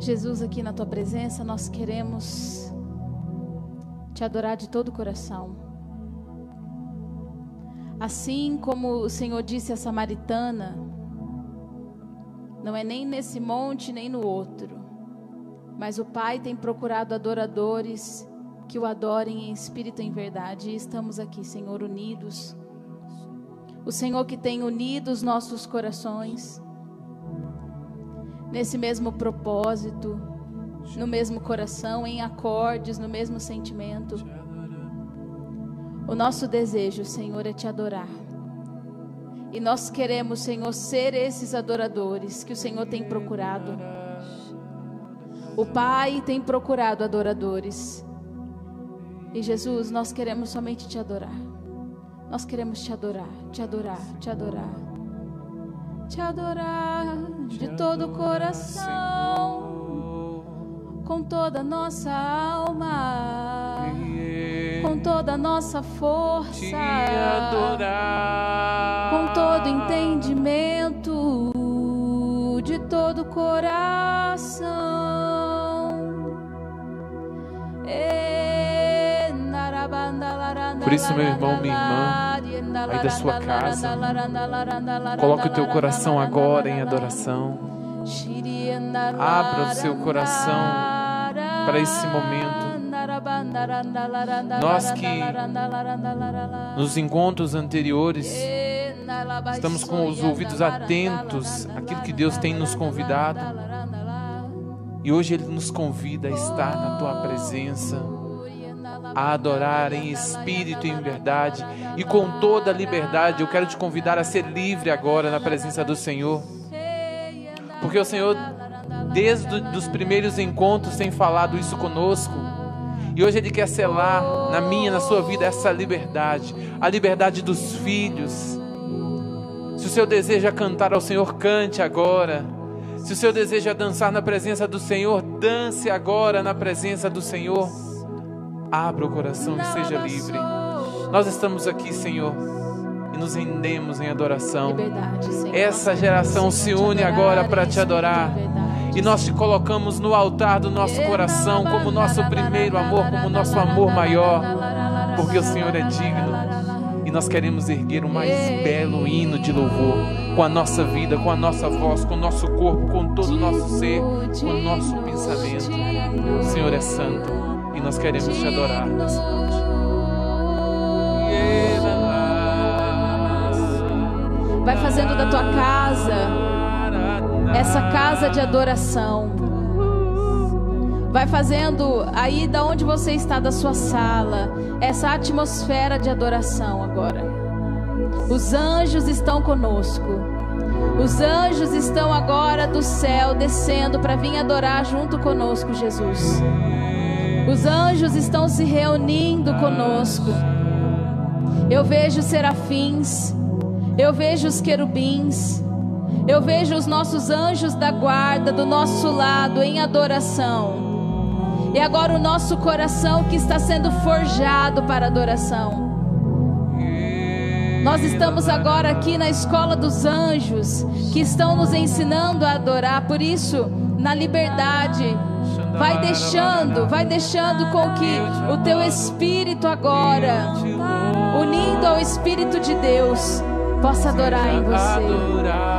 Jesus, aqui na tua presença, nós queremos te adorar de todo o coração. Assim como o Senhor disse à samaritana, não é nem nesse monte nem no outro, mas o Pai tem procurado adoradores que o adorem em espírito e em verdade. E estamos aqui, Senhor, unidos. O Senhor que tem unido os nossos corações nesse mesmo propósito, no mesmo coração, em acordes, no mesmo sentimento. O nosso desejo, Senhor, é te adorar. E nós queremos, Senhor, ser esses adoradores que o Senhor tem procurado. O Pai tem procurado adoradores. E Jesus, nós queremos somente te adorar. Nós queremos te adorar, te adorar, te adorar. Te adorar de todo o coração, com toda a nossa alma, com toda a nossa força, com todo entendimento, de todo o coração. Por isso, meu irmão, minha irmã, aí da sua casa, coloque o teu coração agora em adoração. Abra o seu coração para esse momento. Nós que nos encontros anteriores estamos com os ouvidos atentos àquilo que Deus tem nos convidado. E hoje Ele nos convida a estar na tua presença a adorar em espírito e em verdade e com toda a liberdade. Eu quero te convidar a ser livre agora na presença do Senhor. Porque o Senhor, desde os primeiros encontros, tem falado isso conosco. E hoje Ele quer selar na minha, na sua vida, essa liberdade, a liberdade dos filhos. Se o seu desejo é cantar ao Senhor, cante agora. Se o seu desejo é dançar na presença do Senhor, dance agora na presença do Senhor. Abra o coração e seja livre. Nós estamos aqui, Senhor, e nos rendemos em adoração. Essa geração se une agora para te adorar. E nós te colocamos no altar do nosso coração como nosso primeiro amor, como nosso amor maior, porque o Senhor é digno. E nós queremos erguer o mais belo hino de louvor com a nossa vida, com a nossa voz, com o nosso corpo, com todo o nosso ser, com o nosso pensamento. O Senhor é santo nós queremos te adorar nessa noite. Vai fazendo da tua casa essa casa de adoração. Vai fazendo aí da onde você está da sua sala essa atmosfera de adoração agora. Os anjos estão conosco. Os anjos estão agora do céu descendo para vir adorar junto conosco, Jesus. Os anjos estão se reunindo conosco. Eu vejo serafins, eu vejo os querubins, eu vejo os nossos anjos da guarda do nosso lado em adoração. E agora o nosso coração que está sendo forjado para adoração. Nós estamos agora aqui na escola dos anjos que estão nos ensinando a adorar, por isso, na liberdade Vai deixando, vai deixando com que o teu espírito agora, unindo ao Espírito de Deus, possa adorar em você.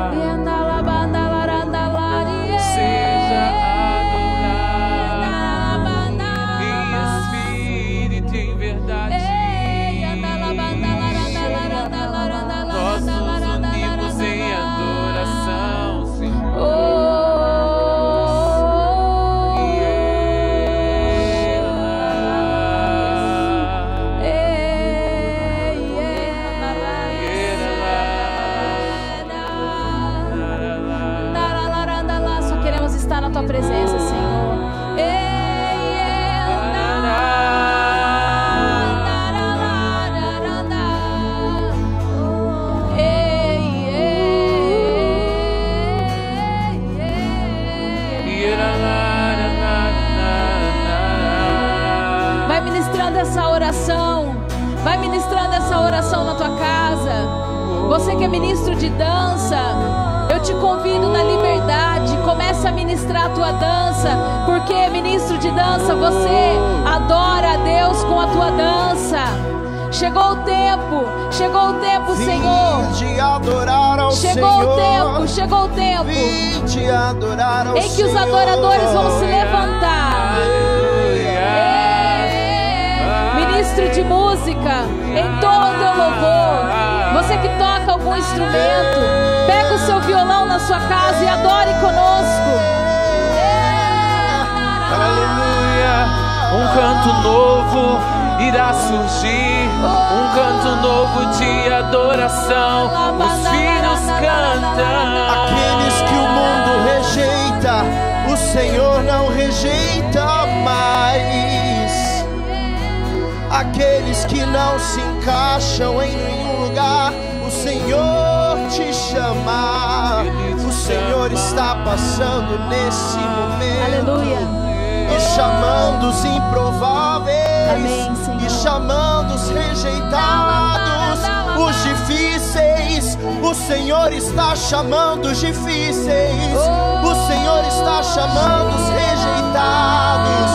Chamando os improváveis, Amém, e chamando os rejeitados, os difíceis. O Senhor está chamando os difíceis, o Senhor está chamando os rejeitados,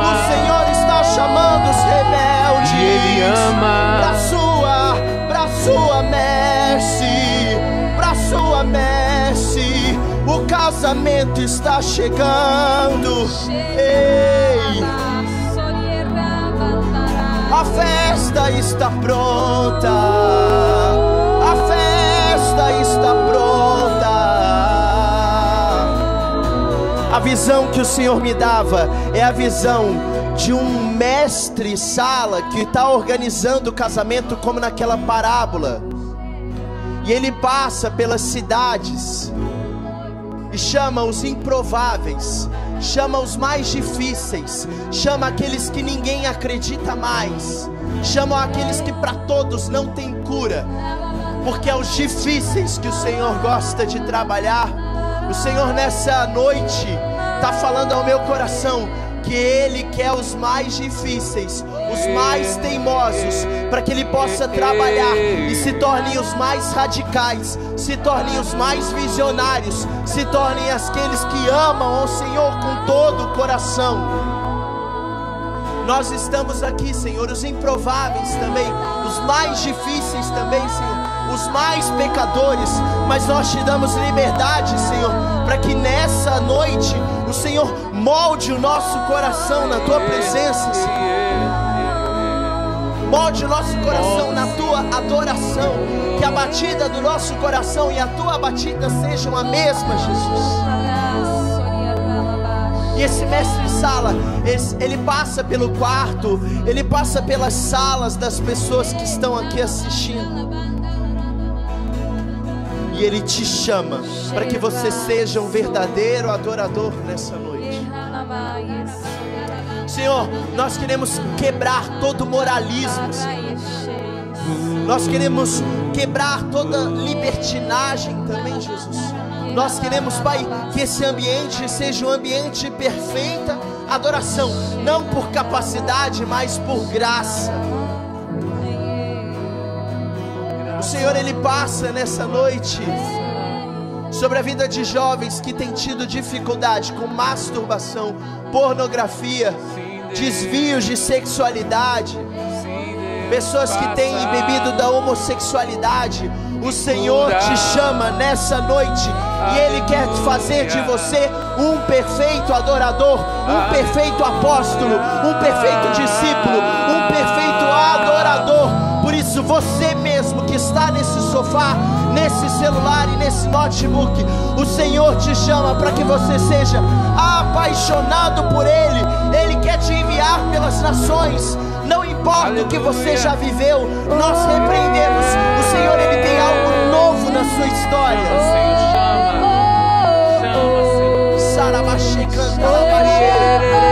o Senhor está chamando os rebeldes. Ele ama. Para sua, para sua casamento está chegando. Ei. A festa está pronta. A festa está pronta. A visão que o Senhor me dava é a visão de um mestre sala que está organizando o casamento como naquela parábola. E ele passa pelas cidades e chama os improváveis, chama os mais difíceis, chama aqueles que ninguém acredita mais, chama aqueles que para todos não tem cura, porque é os difíceis que o Senhor gosta de trabalhar. O Senhor nessa noite está falando ao meu coração que Ele quer os mais difíceis, os mais teimosos, para que Ele possa trabalhar e se tornem os mais radicais, se tornem os mais visionários, se tornem aqueles que amam ao Senhor com todo o coração. Nós estamos aqui, Senhor, os improváveis também, os mais difíceis também, Senhor, os mais pecadores, mas nós te damos liberdade, Senhor, para que nessa noite Senhor molde o nosso coração na tua presença, Senhor. Molde o nosso coração na tua adoração. Que a batida do nosso coração e a tua batida sejam a mesma, Jesus. E esse mestre sala, ele passa pelo quarto, ele passa pelas salas das pessoas que estão aqui assistindo. E ele te chama para que você seja um verdadeiro adorador nessa noite. Senhor, nós queremos quebrar todo moralismo. Senhor. Nós queremos quebrar toda libertinagem também, Jesus. Nós queremos, Pai, que esse ambiente seja um ambiente de perfeita adoração, não por capacidade, mas por graça. O Senhor, Ele passa nessa noite sobre a vida de jovens que têm tido dificuldade com masturbação, pornografia, desvios de sexualidade, pessoas que têm bebido da homossexualidade. O Senhor te chama nessa noite e Ele quer fazer de você um perfeito adorador, um perfeito apóstolo, um perfeito discípulo, um perfeito adorador. Por isso, você que está nesse sofá, nesse celular e nesse notebook, o Senhor te chama para que você seja apaixonado por Ele. Ele quer te enviar pelas nações. Não importa Aleluia. o que você já viveu, nós repreendemos. O Senhor ele tem algo novo na sua história. O Senhor chama, chama, Senhor. Sarabaxi canta,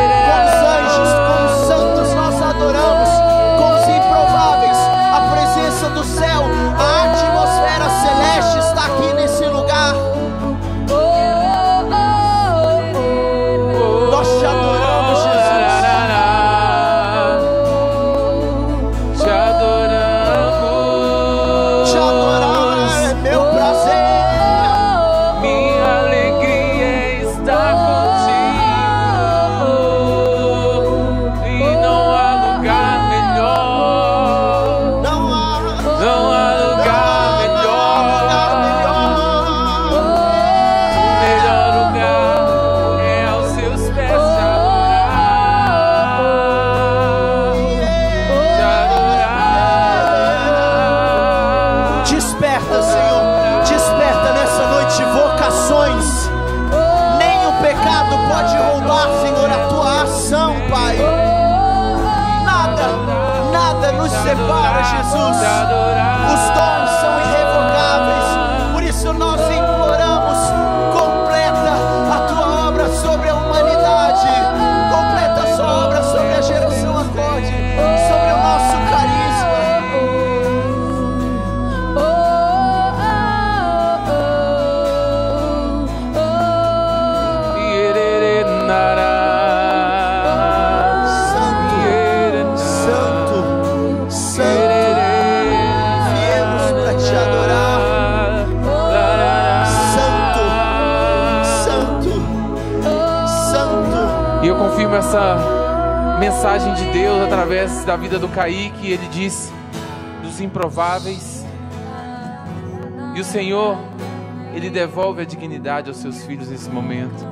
da vida do Kaique. Ele disse dos improváveis. E o Senhor, Ele devolve a dignidade aos seus filhos nesse momento.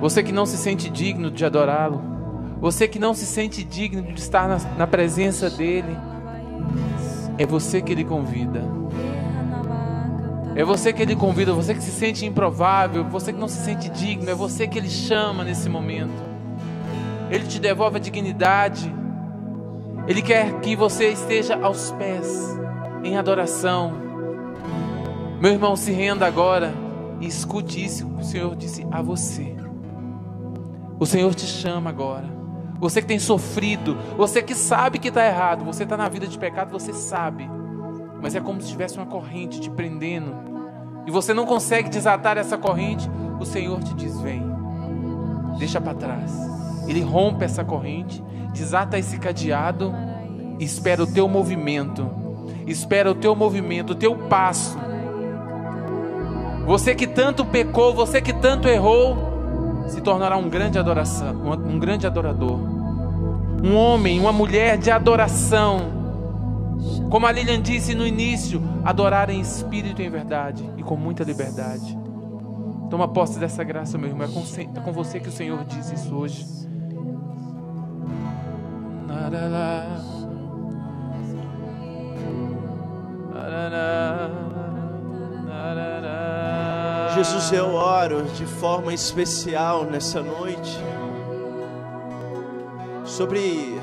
Você que não se sente digno de adorá-lo. Você que não se sente digno de estar na, na presença dEle. É você que Ele convida. É você que Ele convida, você que se sente improvável, você que não se sente digno, é você que Ele chama nesse momento. Ele te devolve a dignidade. Ele quer que você esteja aos pés, em adoração. Meu irmão, se renda agora e escute isso que o Senhor disse a você. O Senhor te chama agora. Você que tem sofrido, você que sabe que está errado, você está na vida de pecado, você sabe. Mas é como se tivesse uma corrente te prendendo. E você não consegue desatar essa corrente. O Senhor te diz: vem, deixa para trás. Ele rompe essa corrente, desata esse cadeado espera o teu movimento. Espera o teu movimento, o teu passo. Você que tanto pecou, você que tanto errou, se tornará um grande adoração, um, grande adorador. Um homem, uma mulher de adoração. Como a Lilian disse no início, adorar em espírito e em verdade e com muita liberdade. Toma posse dessa graça, meu irmão. É com, é com você que o Senhor diz isso hoje. Jesus, eu oro de forma especial nessa noite sobre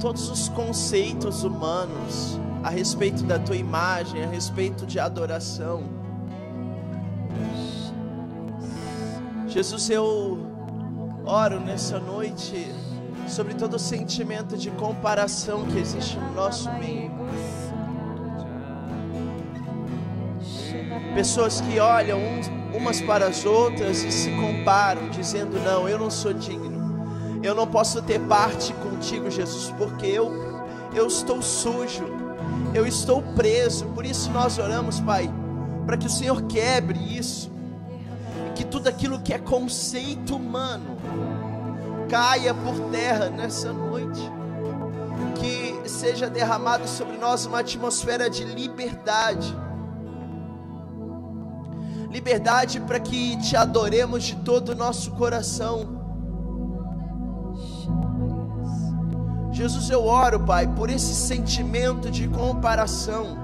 todos os conceitos humanos a respeito da tua imagem, a respeito de adoração. Jesus, eu oro nessa noite sobre todo o sentimento de comparação que existe no nosso meio. Pessoas que olham umas para as outras e se comparam, dizendo: Não, eu não sou digno. Eu não posso ter parte contigo, Jesus, porque eu, eu estou sujo, eu estou preso. Por isso nós oramos, Pai, para que o Senhor quebre isso, que tudo aquilo que é conceito humano caia por terra nessa noite, que seja derramado sobre nós uma atmosfera de liberdade liberdade para que te adoremos de todo o nosso coração. Jesus, eu oro, Pai, por esse sentimento de comparação.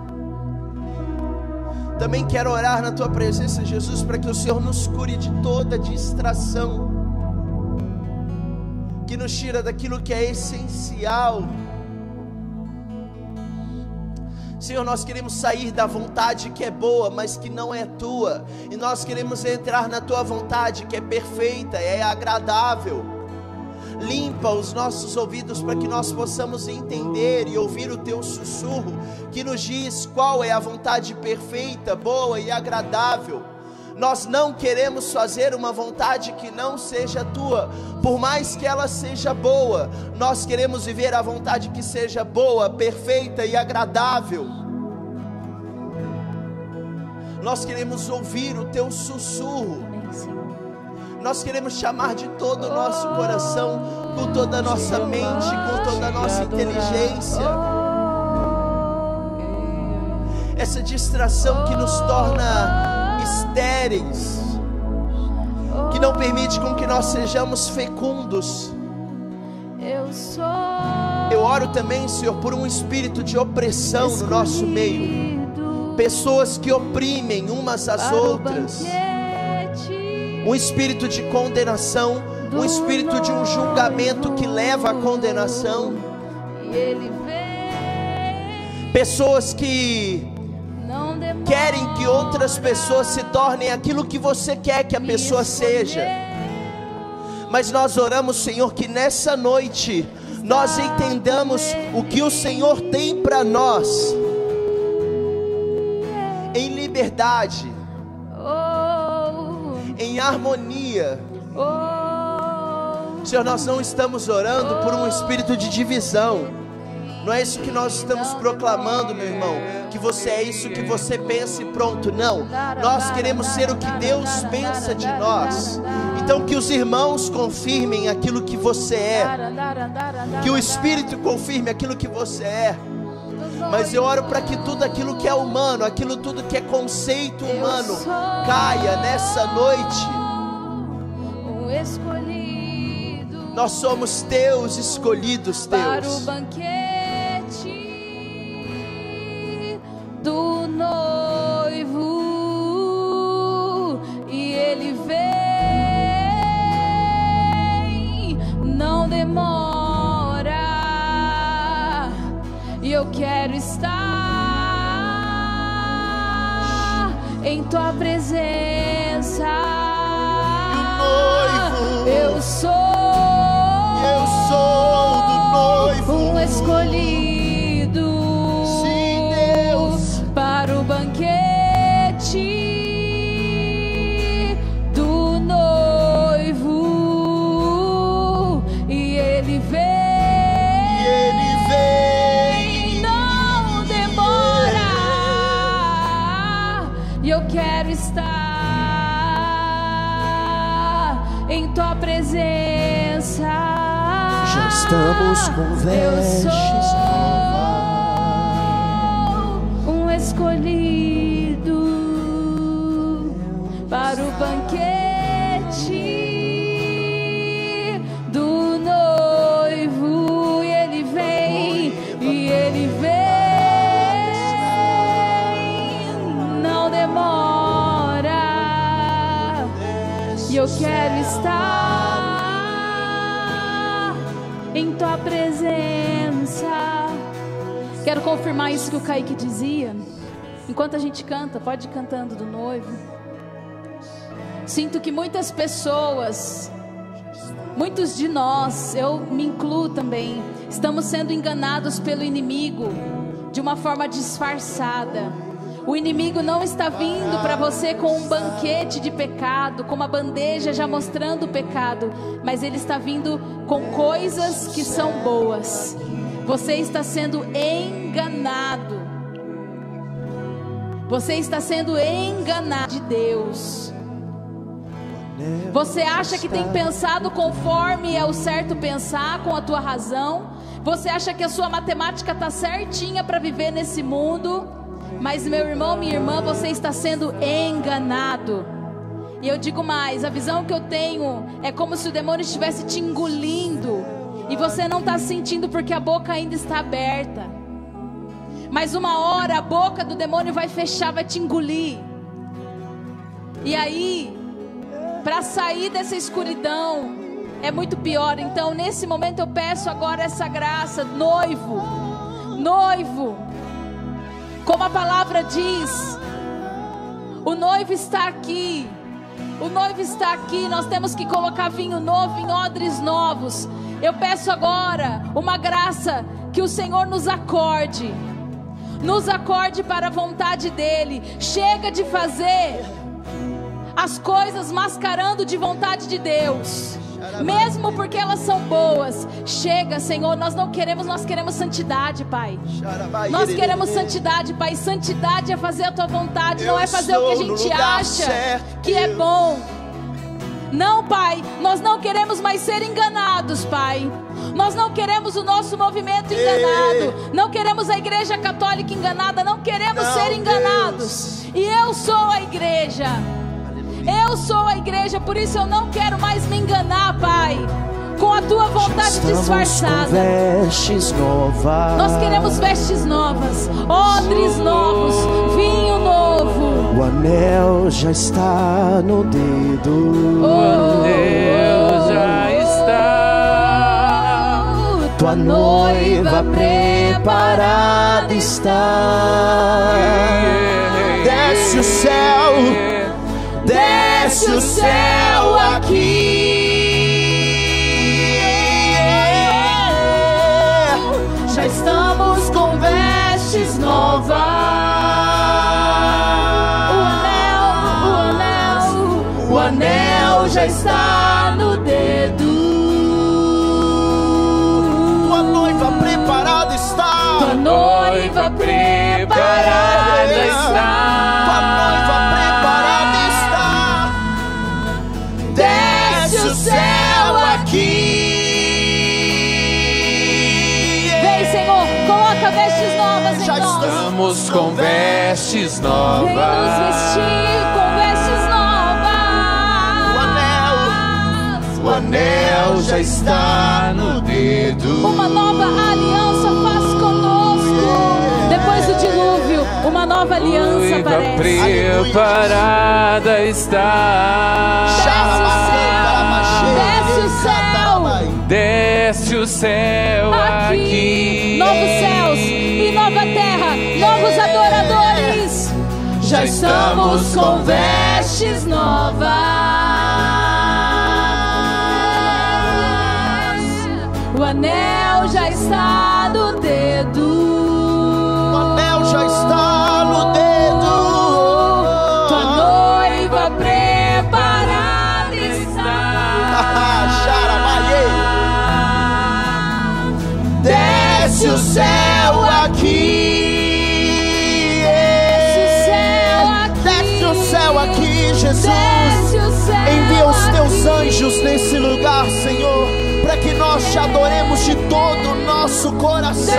Também quero orar na tua presença, Jesus, para que o Senhor nos cure de toda distração, que nos tira daquilo que é essencial Senhor, nós queremos sair da vontade que é boa, mas que não é tua, e nós queremos entrar na tua vontade que é perfeita, é agradável. Limpa os nossos ouvidos para que nós possamos entender e ouvir o teu sussurro que nos diz qual é a vontade perfeita, boa e agradável. Nós não queremos fazer uma vontade que não seja tua, por mais que ela seja boa, nós queremos viver a vontade que seja boa, perfeita e agradável. Nós queremos ouvir o teu sussurro. Nós queremos chamar de todo o nosso coração, com toda a nossa mente, com toda a nossa inteligência. Essa distração que nos torna estéreis, que não permite com que nós sejamos fecundos. Eu oro também, Senhor, por um espírito de opressão no nosso meio. Pessoas que oprimem umas às outras. Um espírito de condenação, um espírito de um julgamento que leva à condenação. Pessoas que querem que outras pessoas se tornem aquilo que você quer que a pessoa seja. Mas nós oramos, Senhor, que nessa noite nós entendamos o que o Senhor tem para nós em liberdade, em harmonia. Senhor, nós não estamos orando por um espírito de divisão. Não é isso que nós estamos proclamando, meu irmão. Que você é isso que você pensa e pronto. Não. Nós queremos ser o que Deus pensa de nós. Então que os irmãos confirmem aquilo que você é. Que o Espírito confirme aquilo que você é. Mas eu oro para que tudo aquilo que é humano, aquilo tudo que é conceito humano, caia nessa noite. Nós somos teus escolhidos, Deus. Noivo e ele vem, não demora, e eu quero estar em tua presença. noivo, eu sou, eu sou do noivo, um escolhido. Estamos com vestes novas. Um escolhido para o banquete do noivo. E ele vem, e ele vem. Não demora. E eu quero estar. Quero confirmar isso que o Kaique dizia. Enquanto a gente canta, pode ir cantando do noivo. Sinto que muitas pessoas, muitos de nós, eu me incluo também, estamos sendo enganados pelo inimigo de uma forma disfarçada o inimigo não está vindo para você com um banquete de pecado, com uma bandeja já mostrando o pecado, mas ele está vindo com coisas que são boas. Você está sendo enganado. Você está sendo enganado de Deus. Você acha que tem pensado conforme é o certo pensar com a tua razão? Você acha que a sua matemática está certinha para viver nesse mundo? Mas, meu irmão, minha irmã, você está sendo enganado. E eu digo mais: a visão que eu tenho é como se o demônio estivesse te engolindo. E você não está sentindo porque a boca ainda está aberta. Mas uma hora a boca do demônio vai fechar, vai te engolir. E aí, para sair dessa escuridão, é muito pior. Então, nesse momento, eu peço agora essa graça, noivo, noivo. Como a palavra diz, o noivo está aqui. O noivo está aqui. Nós temos que colocar vinho novo em odres novos. Eu peço agora uma graça que o Senhor nos acorde. Nos acorde para a vontade dEle. Chega de fazer as coisas mascarando de vontade de Deus mesmo porque elas são boas. Chega, Senhor, nós não queremos, nós queremos santidade, Pai. Nós queremos santidade, Pai. Santidade é fazer a tua vontade, não é fazer o que a gente acha que é bom. Não, Pai, nós não queremos mais ser enganados, Pai. Nós não queremos o nosso movimento enganado. Não queremos a igreja católica enganada. Não queremos não, ser enganados. Deus. E eu sou a igreja. Eu sou a igreja, por isso eu não quero mais me enganar, Pai. Com a tua vontade disfarçada. vestes novas. Nós queremos vestes novas, odres novos, vinho novo. O anel já está no dedo. Oh, o anel já está. Tua noiva preparada está. Desce o céu, desce o céu aqui. Já está no dedo. Tua noiva preparada está. tua noiva preparada está. Tua noiva preparada está. Desce o céu aqui. Vem, Senhor, coloca vestes novas em Já nós. Estamos com vestes Vem nos novas. vestir com anel já está no dedo. Uma nova aliança faz conosco. Depois do dilúvio, uma nova aliança aparece. preparada está. Desce o céu. Desce o céu Aqui, aqui. novos céus e nova terra, novos adoradores. Já estamos com vestes novas. O anel já está no dedo. Te adoremos de todo o nosso coração.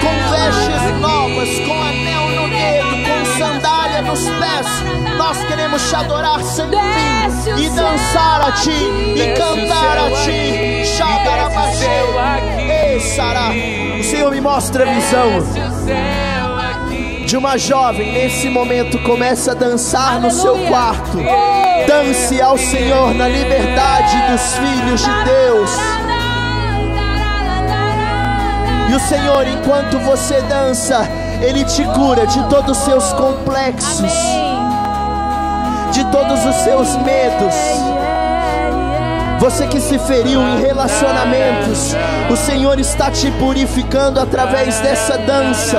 Com vestes novas, com anel no dedo, com sandália nos pés, nós queremos te adorar sem fim e dançar a ti e cantar a ti. Ei, Sará, o Senhor me mostra a visão de uma jovem nesse momento começa a dançar no seu Aleluia. quarto. Dance ao Senhor na liberdade dos filhos de Deus. E o Senhor, enquanto você dança, Ele te cura de todos os seus complexos, Amém. de todos os seus medos. Você que se feriu em relacionamentos, o Senhor está te purificando através dessa dança.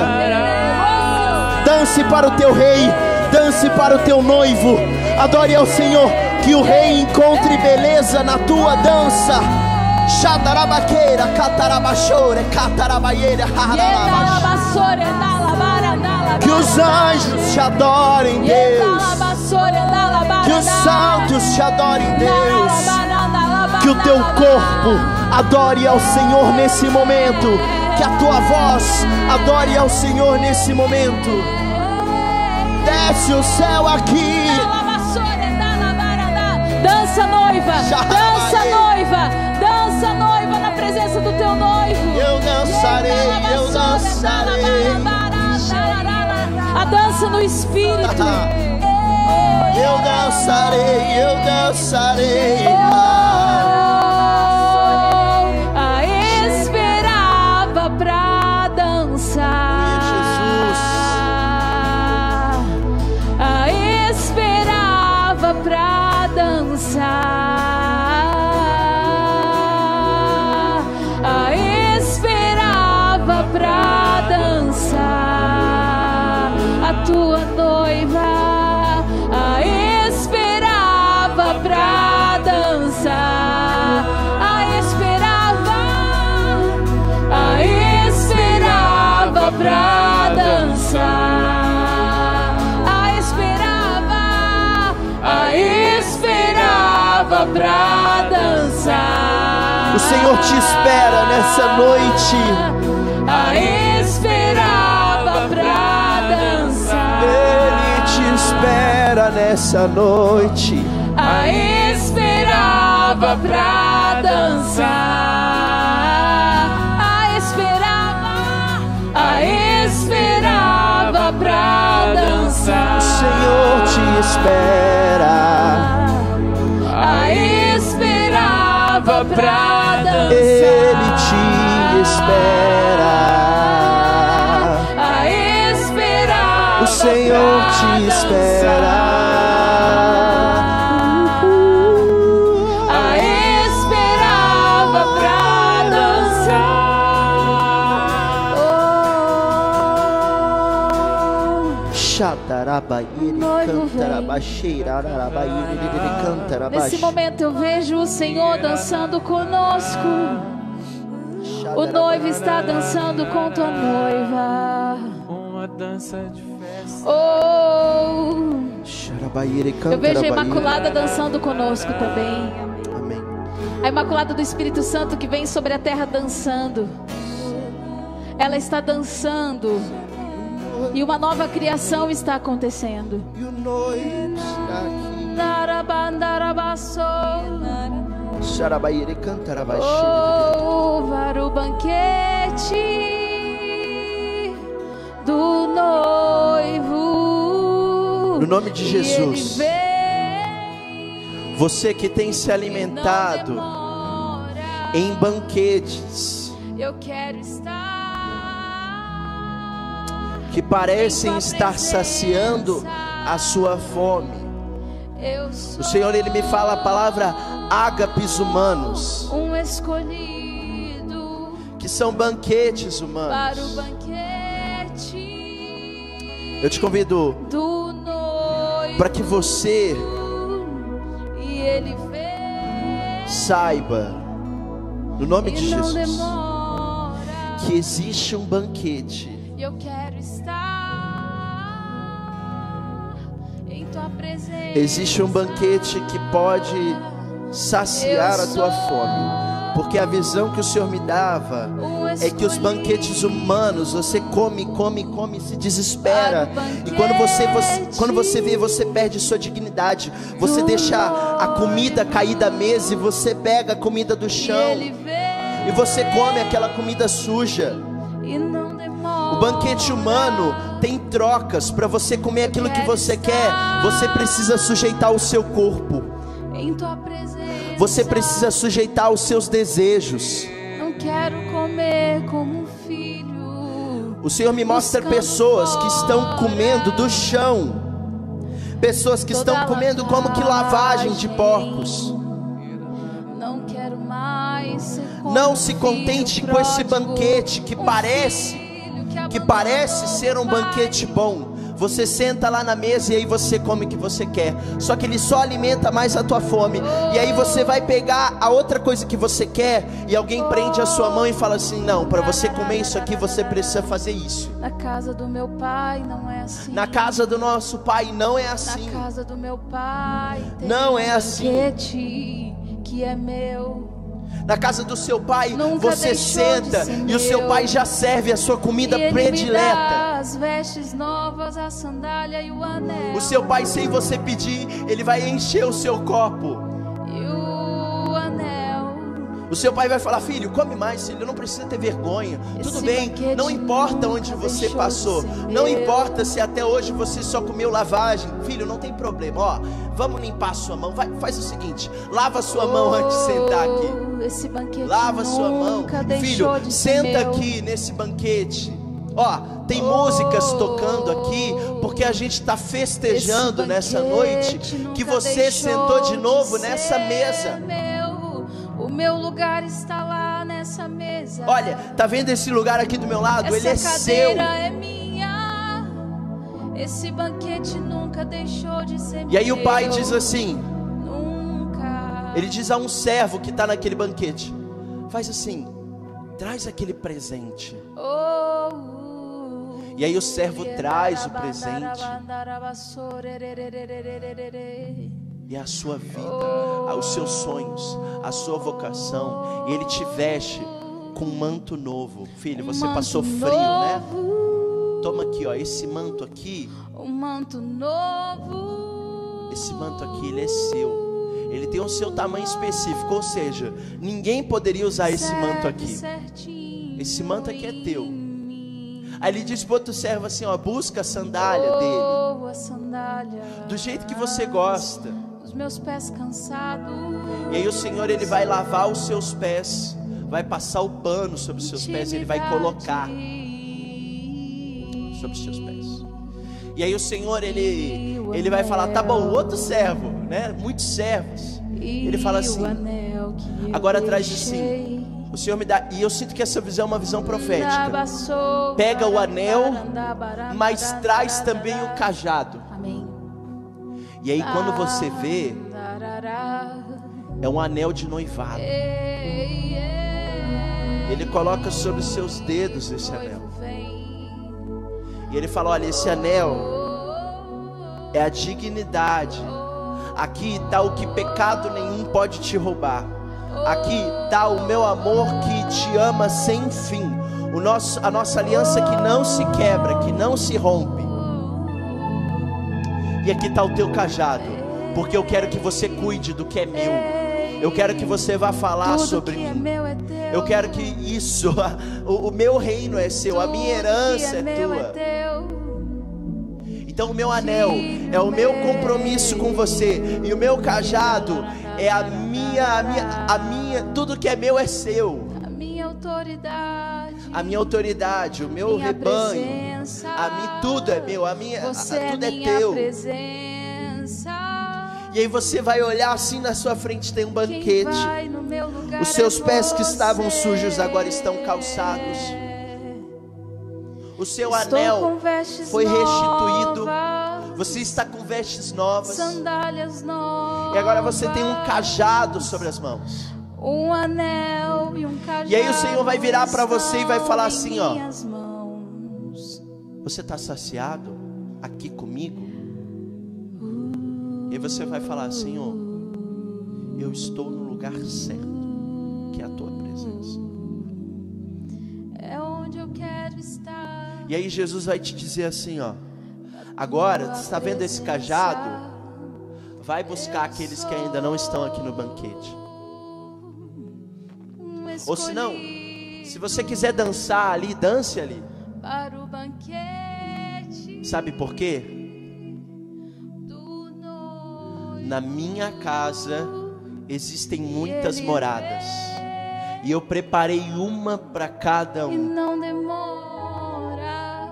Dance para o teu rei, dance para o teu noivo. Adore ao Senhor, que o rei encontre beleza na tua dança. Xadarabaqueira, catarabachore, catarabaieira, Que os anjos te adorem, Deus. Que os santos te adorem, Deus. Que o teu corpo adore ao Senhor nesse momento. Que a tua voz adore ao Senhor nesse momento. Desce o céu aqui. Dança noiva, dança noiva, dança noiva na presença do teu noivo. Eu dançarei, eu dançarei. A dança no espírito. Eu dançarei, eu dançarei. A Senhor te espera nessa noite. A esperava pra dançar. Ele te espera nessa noite. A esperava pra dançar. A esperava. A esperava pra dançar. O Senhor te espera. A esperava pra dançar. Ele te espera. A esperar. O Senhor te espera. Nesse momento eu vejo o Senhor dançando conosco. O noivo está dançando com tua noiva. Uma dança de festa. Oh, eu vejo a. Imaculada dançando conosco também. Amém. A Imaculada do Espírito Santo que vem sobre a terra dançando. Ela está dançando. E uma nova criação está acontecendo. E o banquete do noivo. No nome de Jesus. Você que tem se alimentado em banquetes Eu quero estar que parecem estar saciando a sua fome. O Senhor ele me fala a palavra ágapes humanos, um escolhido que são banquetes para o humanos. banquete Eu te convido para que você E ele saiba, no nome de Jesus, demora. que existe um banquete E eu quero estar em tua presença. Existe um banquete que pode saciar a tua fome. Porque a visão que o Senhor me dava é que os banquetes humanos, você come, come, come, se desespera. E quando você, você, quando você vê, você perde sua dignidade. Você deixa a comida cair da mesa e você pega a comida do chão e você come aquela comida suja. e não. O banquete humano tem trocas para você comer aquilo que você quer. Você precisa sujeitar o seu corpo. Você precisa sujeitar os seus desejos. Não quero comer como um filho. O Senhor me mostra pessoas que estão comendo do chão. Pessoas que estão comendo como que lavagem de porcos. Não quero mais Não se contente com esse banquete que parece que parece ser um banquete bom. Você senta lá na mesa e aí você come o que você quer. Só que ele só alimenta mais a tua fome. E aí você vai pegar a outra coisa que você quer e alguém prende a sua mão e fala assim: "Não, para você comer isso aqui você precisa fazer isso". Na casa do meu pai não é assim. Na casa do nosso pai não é assim. Na casa do meu pai Não é assim. banquete que é meu. Na casa do seu pai, Nunca você senta e o seu pai já serve a sua comida e predileta. as vestes novas, a sandália e o anel. O seu pai, sem você pedir, ele vai encher o seu copo. O seu pai vai falar: Filho, come mais, filho, não precisa ter vergonha. Tudo bem, banquete não importa onde você passou, não importa se até hoje você só comeu lavagem. Filho, não tem problema, ó, vamos limpar a sua mão. Vai, faz o seguinte: lava a sua mão antes de sentar aqui. Oh, banquete Lava a sua mão. Filho, senta aqui nesse banquete. Ó, tem músicas tocando aqui, porque a gente está festejando nessa noite que você sentou de novo nessa mesa. Meu. O meu lugar está lá nessa mesa. Olha, tá vendo esse lugar aqui do meu lado? Essa Ele é seu. cadeira é minha. Esse banquete nunca deixou de ser E aí o pai meu. diz assim: Nunca. ele diz a um servo que está naquele banquete: faz assim, traz aquele presente. Oh, E aí o servo traz o presente e a sua vida, os seus sonhos, a sua vocação. E ele te veste com um manto novo. Filho, você passou frio, né? Toma aqui, ó, esse manto aqui, Um manto novo. esse manto aqui, ele é seu. Ele tem o seu tamanho específico, ou seja, ninguém poderia usar esse manto aqui. Esse manto aqui é teu. Aí ele diz pro outro servo assim, ó, busca a sandália dele, Oh, do jeito que você gosta. Meus pés cansados. E aí o Senhor ele vai lavar os seus pés vai passar o pano sobre os seus pés, ele vai colocar sobre os seus pés. E aí o Senhor, ele, ele vai falar: tá bom, outro servo, né? Muitos servos. Ele fala assim: agora traz de si. O Senhor me dá, e eu sinto que essa visão é uma visão profética. Pega o anel, mas traz também o cajado. E aí quando você vê, é um anel de noivado. Ele coloca sobre os seus dedos esse anel. E ele fala: Olha, esse anel é a dignidade. Aqui está o que pecado nenhum pode te roubar. Aqui está o meu amor que te ama sem fim. O nosso, a nossa aliança que não se quebra, que não se rompe. E aqui está o teu cajado, porque eu quero que você cuide do que é meu. Eu quero que você vá falar sobre é mim. é. Eu quero que isso, o, o meu reino é seu, a minha herança é é tua. Então o meu anel é o meu compromisso com você e o meu cajado é a minha, a minha, a minha, tudo que é meu é seu. A minha autoridade. A minha autoridade, o meu minha rebanho, presença. a mim tudo é meu, a minha, a- Você tudo é é minha teu. presença. E aí você vai olhar assim na sua frente tem um banquete. Os seus é pés que você. estavam sujos agora estão calçados. O seu Estou anel foi restituído. novas, Você está com vestes novas. sandálias novas. E agora você tem um cajado sobre as mãos. Um anel e um cajado. E aí o Senhor vai virar para você e vai falar assim, ó. Você está saciado aqui comigo? E você vai falar, Senhor, eu estou no lugar certo, que é a tua presença. É onde eu quero estar. E aí Jesus vai te dizer assim, ó. Agora, você está vendo esse cajado? Vai buscar aqueles que ainda não estão aqui no banquete. Ou se não, se você quiser dançar ali, dance ali. para o banquete Sabe por quê? Na minha casa existem muitas moradas. E eu preparei uma para cada E um. não demora.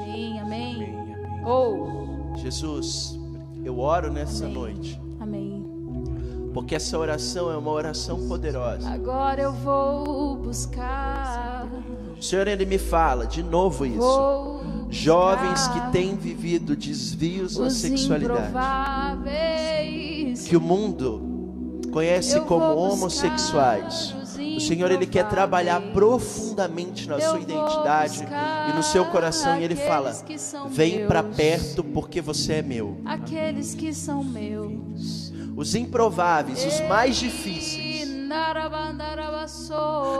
Amém, amém. Ou, Jesus, eu oro nessa Amém. noite, amém. Porque essa oração é uma oração poderosa. Agora eu vou buscar. O Senhor ele me fala de novo isso. Jovens que têm vivido desvios na sexualidade, que o mundo conhece como homossexuais. O Senhor ele quer trabalhar profundamente na sua identidade e no seu coração e ele fala: "Vem para perto porque você é meu". Aqueles que são meus. Os improváveis, os mais difíceis,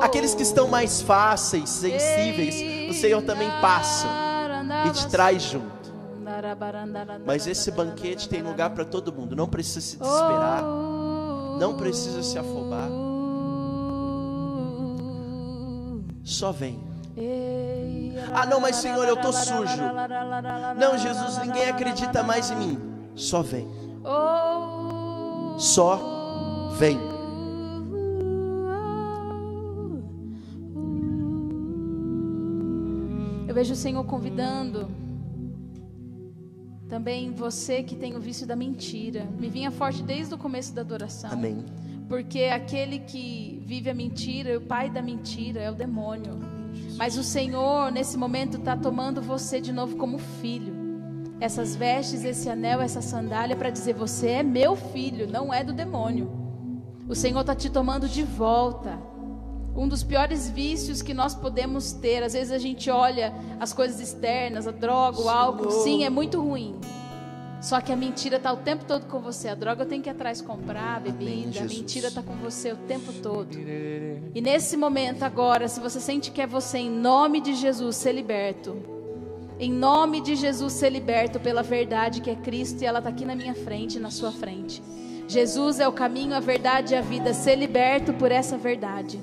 aqueles que estão mais fáceis, sensíveis, o Senhor também passa e te traz junto. Mas esse banquete tem lugar para todo mundo, não precisa se desesperar, não precisa se afobar, só vem. Ah, não, mas Senhor, eu tô sujo. Não, Jesus, ninguém acredita mais em mim. Só vem. Só vem. Eu vejo o Senhor convidando também você que tem o vício da mentira. Me vinha forte desde o começo da adoração. Amém. Porque aquele que vive a mentira, o pai da mentira é o demônio. Mas o Senhor, nesse momento, está tomando você de novo como filho. Essas vestes, esse anel, essa sandália, para dizer: Você é meu filho, não é do demônio. O Senhor está te tomando de volta. Um dos piores vícios que nós podemos ter, às vezes a gente olha as coisas externas, a droga, o álcool, sim, é muito ruim. Só que a mentira está o tempo todo com você. A droga eu tenho que ir atrás comprar, a bebida. a Jesus. mentira está com você o tempo todo. E nesse momento agora, se você sente que é você, em nome de Jesus, ser liberto. Em nome de Jesus, ser liberto pela verdade que é Cristo e ela está aqui na minha frente, na sua frente. Jesus é o caminho, a verdade e a vida. Ser liberto por essa verdade.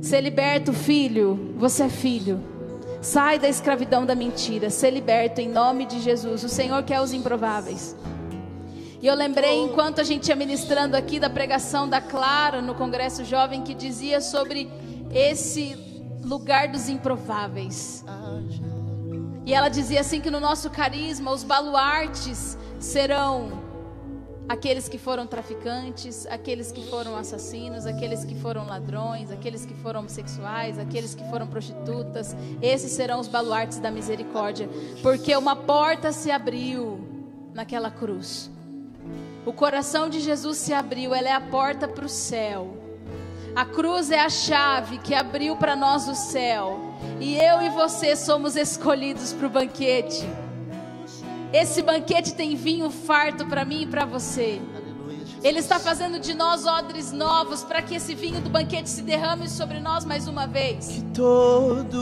Ser liberto, filho. Você é filho. Sai da escravidão da mentira. Ser liberto em nome de Jesus. O Senhor quer os improváveis. E eu lembrei, enquanto a gente ia ministrando aqui, da pregação da Clara no Congresso Jovem, que dizia sobre esse lugar dos improváveis. E ela dizia assim que no nosso carisma os baluartes serão aqueles que foram traficantes, aqueles que foram assassinos, aqueles que foram ladrões, aqueles que foram homossexuais, aqueles que foram prostitutas. Esses serão os baluartes da misericórdia, porque uma porta se abriu naquela cruz. O coração de Jesus se abriu, ela é a porta para o céu. A cruz é a chave que abriu para nós o céu. E eu e você somos escolhidos para o banquete. Esse banquete tem vinho farto para mim e para você. Ele está fazendo de nós odres novos para que esse vinho do banquete se derrame sobre nós mais uma vez. Que todo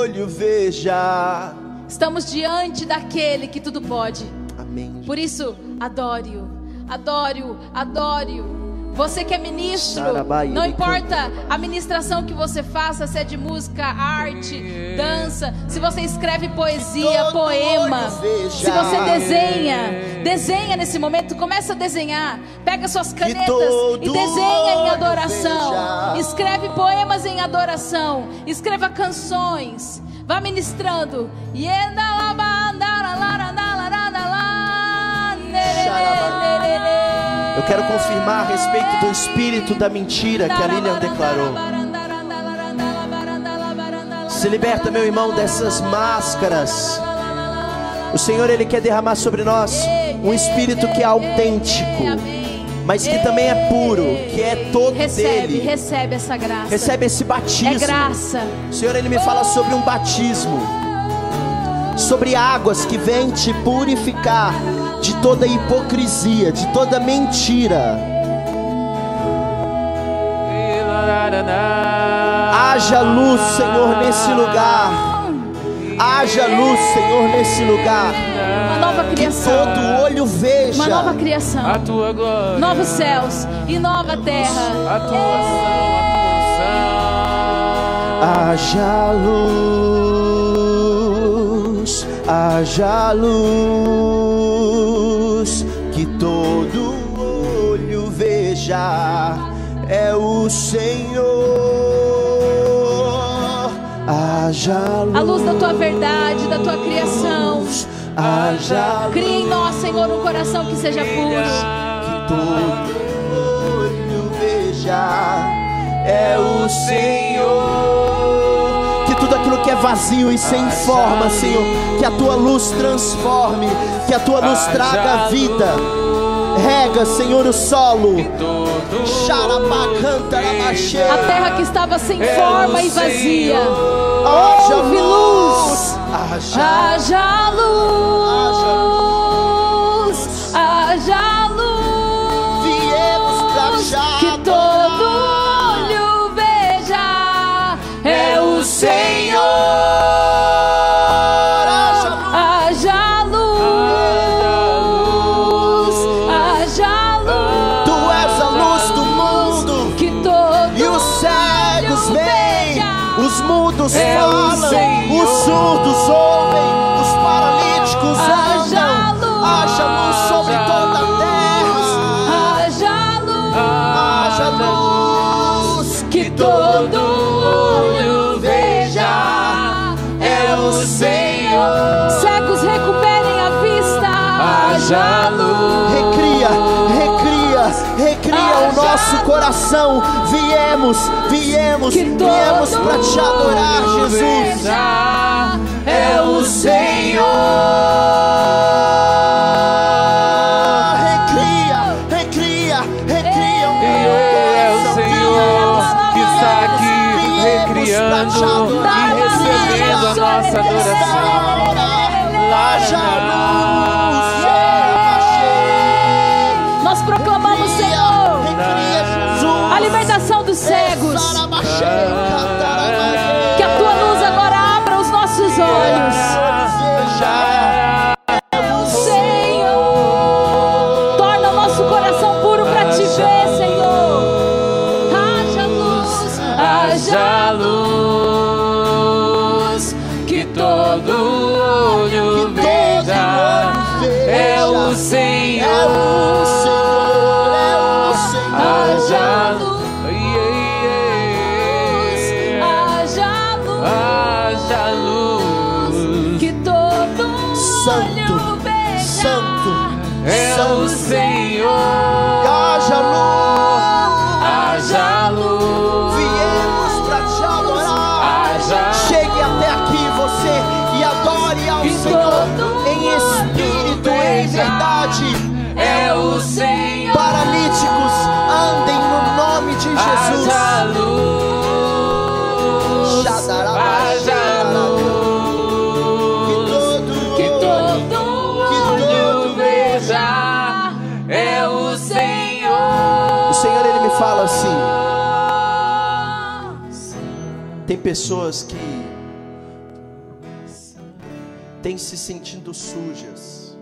olho veja. Estamos diante daquele que tudo pode. Amém. Por isso, adore-o adore-o, adore-o. Você que é ministro, não importa a ministração que você faça, se é de música, arte, dança, se você escreve poesia, poema, se você desenha, desenha nesse momento, começa a desenhar, pega suas canetas e desenha em adoração, escreve poemas em adoração, escreva canções, vá ministrando. E eu quero confirmar a respeito do espírito da mentira que a Lilian declarou. Se liberta, meu irmão, dessas máscaras. O Senhor, Ele quer derramar sobre nós um espírito que é autêntico, mas que também é puro, que é todo recebe, dele. Recebe essa graça. Recebe esse batismo. É graça. O Senhor, Ele me fala sobre um batismo, sobre águas que vêm te purificar de toda hipocrisia, de toda mentira. Haja luz, Senhor, nesse lugar. Haja luz, Senhor, nesse lugar. Uma nova criação. Que todo olho veja. Uma nova criação. A tua glória. Novos céus e nova terra. A tua ação, a tua Haja luz. Haja luz. Que todo olho veja. É o Senhor. Haja luz. A luz da tua verdade, da tua criação. Haja Cria em nós, Senhor, um coração que seja puro. que todo olho veja é o Senhor. Vazio e sem forma, Senhor, que a tua luz transforme, que a tua luz traga vida. Rega, Senhor, o solo. A terra que estava sem forma e vazia. Haja Houve luz. Haja Haja luz. Coração. Viemos, viemos, viemos para te adorar, Jesus. É o Senhor. Haja luz, que todo olho veja. É o. É o Senhor, Tem pessoas que têm se sentindo sujas.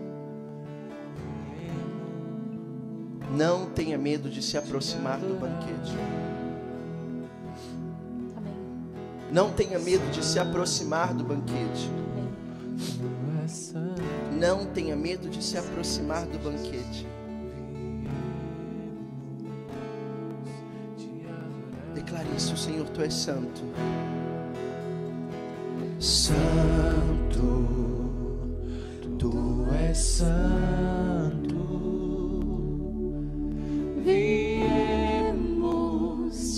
Não tenha medo de se aproximar do banquete. Não tenha medo de se aproximar do banquete. Não tenha medo de se aproximar do banquete. Declare isso, Senhor, tu és santo. Santo, tu és santo. Viemos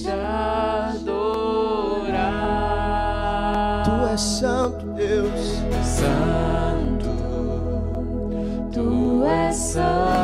te adorar. Tu és santo, Deus. Santo, tu és santo.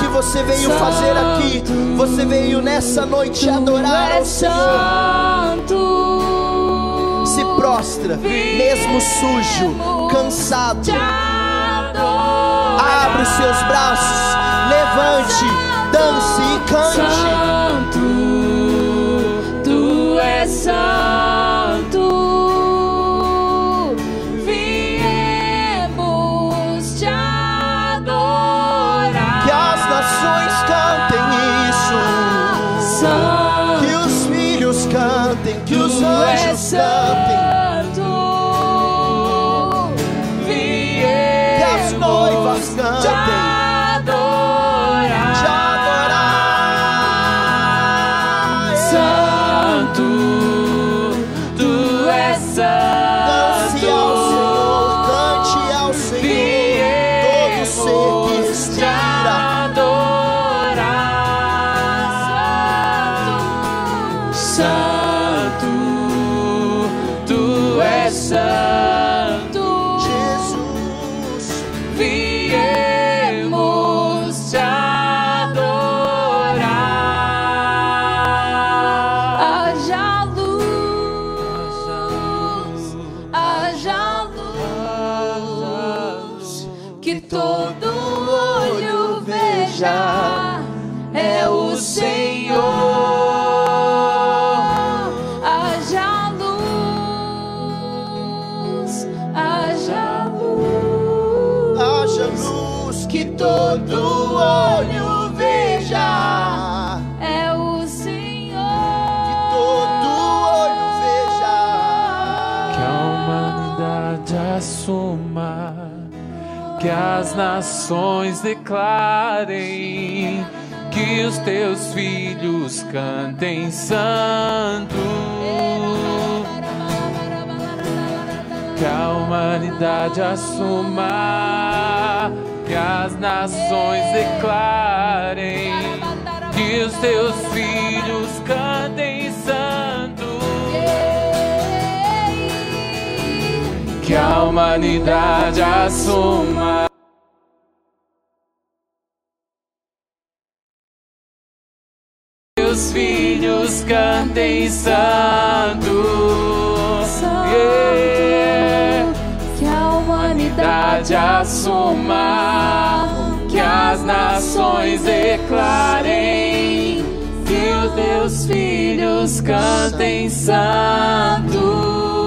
Que você veio fazer aqui. Você veio nessa noite adorar ao Senhor. santo. Se prostra, mesmo sujo, cansado. Abre os seus braços, levante, dance e cante. Santo, tu és santo. Que as nações declarem, que os teus filhos cantem santo. Que a humanidade assuma, que as nações declarem, que os teus filhos cantem Que a humanidade assuma. Teus filhos cantem santo. Yeah. Que a humanidade assuma que as as nações declarem que os teus filhos cantem santo.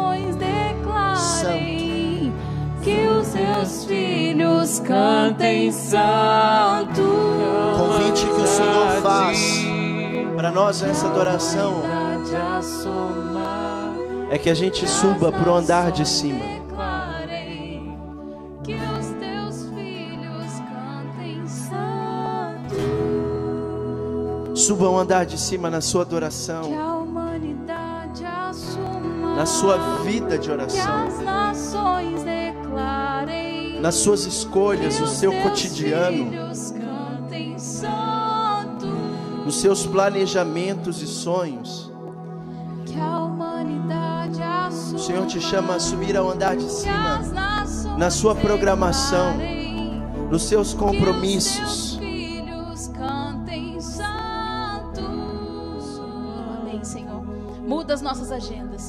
Nações declarem que os seus filhos cantem santo. Convite que o Senhor faz para nós essa adoração. É que a gente suba para o andar de cima. Suba o andar de cima na sua adoração, na sua vida de oração, nas suas escolhas, no seu cotidiano nos seus planejamentos e sonhos. O Senhor te chama a subir ao andar de cima, na sua programação, nos seus compromissos. Amém, Senhor. Muda as nossas agendas.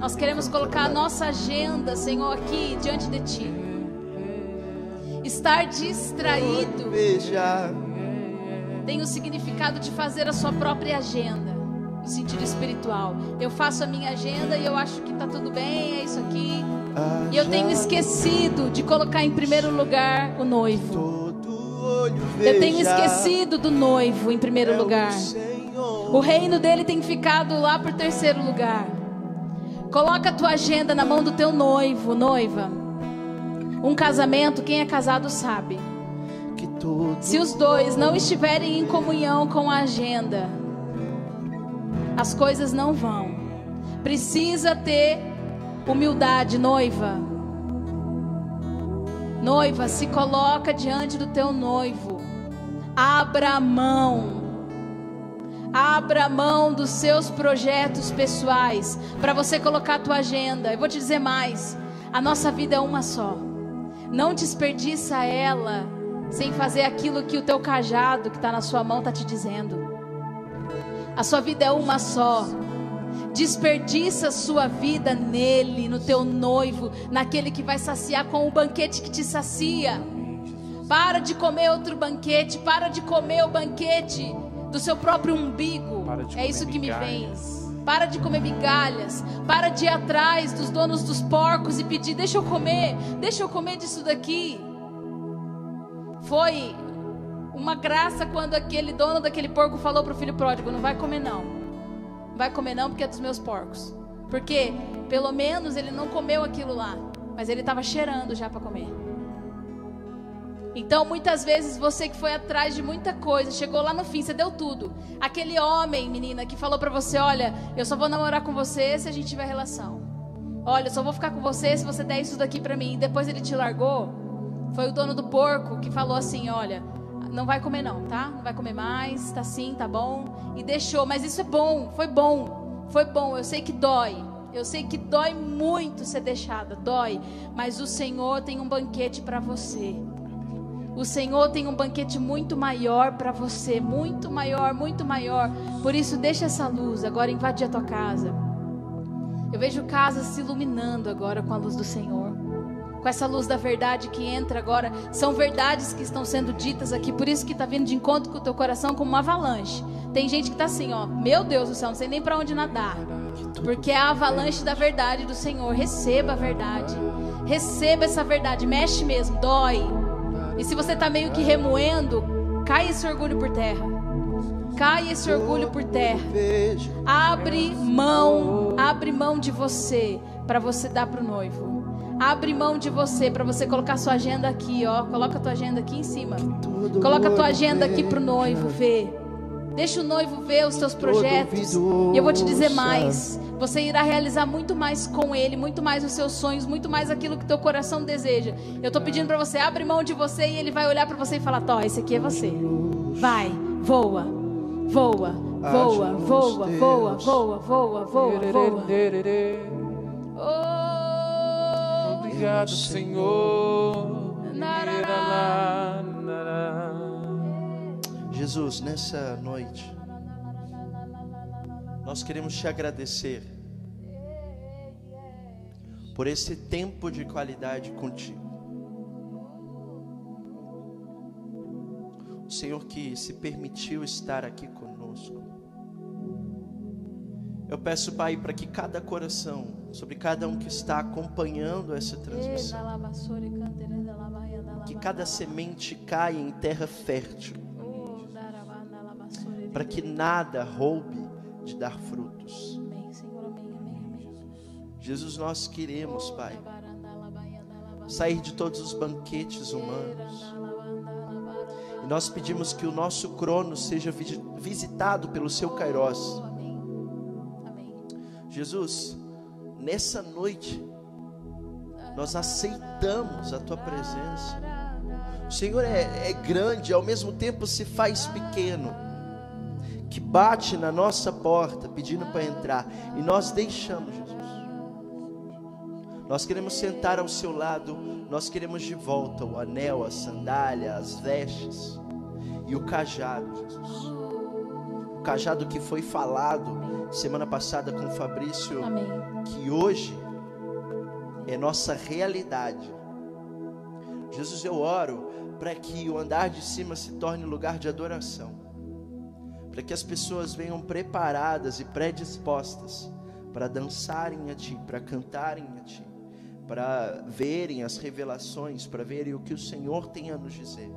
Nós queremos colocar a nossa agenda, Senhor, aqui diante de Ti. Estar distraído. Tem o significado de fazer a sua própria agenda, no sentido espiritual. Eu faço a minha agenda e eu acho que está tudo bem, é isso aqui. E eu tenho esquecido de colocar em primeiro lugar o noivo. Eu tenho esquecido do noivo em primeiro é lugar. O reino dele tem ficado lá por terceiro lugar. Coloca a tua agenda na mão do teu noivo, noiva. Um casamento, quem é casado sabe se os dois não estiverem em comunhão com a agenda, as coisas não vão. Precisa ter humildade, noiva. Noiva, se coloca diante do teu noivo. Abra mão. Abra mão dos seus projetos pessoais para você colocar a tua agenda. Eu vou te dizer mais. A nossa vida é uma só. Não desperdiça ela sem fazer aquilo que o teu cajado que está na sua mão está te dizendo. A sua vida é uma só. Desperdiça sua vida nele, no teu noivo, naquele que vai saciar com o banquete que te sacia. Para de comer outro banquete, para de comer o banquete do seu próprio umbigo. É isso que migalhas. me vem. Para de comer migalhas. Para de ir atrás dos donos dos porcos e pedir: deixa eu comer, deixa eu comer disso daqui. Foi uma graça quando aquele dono daquele porco falou para o filho pródigo: Não vai comer, não. Não vai comer, não, porque é dos meus porcos. Porque, pelo menos, ele não comeu aquilo lá. Mas ele estava cheirando já para comer. Então, muitas vezes, você que foi atrás de muita coisa, chegou lá no fim, você deu tudo. Aquele homem, menina, que falou para você: Olha, eu só vou namorar com você se a gente tiver relação. Olha, eu só vou ficar com você se você der isso daqui para mim. E depois ele te largou. Foi o dono do porco que falou assim: olha, não vai comer não, tá? Não vai comer mais, tá sim, tá bom. E deixou, mas isso é bom, foi bom, foi bom. Eu sei que dói, eu sei que dói muito ser deixada, dói. Mas o Senhor tem um banquete para você. O Senhor tem um banquete muito maior para você, muito maior, muito maior. Por isso, deixa essa luz agora invadir a tua casa. Eu vejo casas se iluminando agora com a luz do Senhor com essa luz da verdade que entra agora. São verdades que estão sendo ditas aqui, por isso que está vindo de encontro com o teu coração como uma avalanche. Tem gente que está assim, ó, meu Deus do céu, não sei nem para onde nadar. Porque é a avalanche da verdade do Senhor. Receba a verdade. Receba essa verdade. Mexe mesmo, dói. E se você está meio que remoendo, cai esse orgulho por terra. Cai esse orgulho por terra. Abre mão, abre mão de você para você dar para o noivo. Abre mão de você para você colocar sua agenda aqui, ó. Coloca tua agenda aqui em cima. Coloca tua agenda aqui pro noivo ver. Deixa o noivo ver os teus projetos. E eu vou te dizer mais. Você irá realizar muito mais com ele, muito mais os seus sonhos, muito mais aquilo que teu coração deseja. Eu tô pedindo para você, abre mão de você e ele vai olhar para você e falar: "Tó, esse aqui é você. Vai, voa. Voa, voa, voa, voa, voa, voa, voa, voa. Oh, Obrigado, Senhor. Jesus, nessa noite, Nós queremos te agradecer por esse tempo de qualidade contigo. O Senhor que se permitiu estar aqui conosco. Eu peço, Pai, para que cada coração, sobre cada um que está acompanhando essa transmissão, que cada semente caia em terra fértil, para que nada roube de dar frutos. Jesus, nós queremos, Pai, sair de todos os banquetes humanos. E nós pedimos que o nosso crono seja visitado pelo seu Kairos. Jesus, nessa noite, nós aceitamos a tua presença. O Senhor é, é grande, ao mesmo tempo se faz pequeno que bate na nossa porta pedindo para entrar e nós deixamos, Jesus. Nós queremos sentar ao seu lado, nós queremos de volta o anel, a sandália, as vestes e o cajado, Jesus. O cajado que foi falado semana passada com o Fabrício, Amém. que hoje é nossa realidade. Jesus, eu oro para que o andar de cima se torne lugar de adoração para que as pessoas venham preparadas e predispostas para dançarem a Ti, para cantarem a Ti, para verem as revelações, para verem o que o Senhor tem a nos dizer.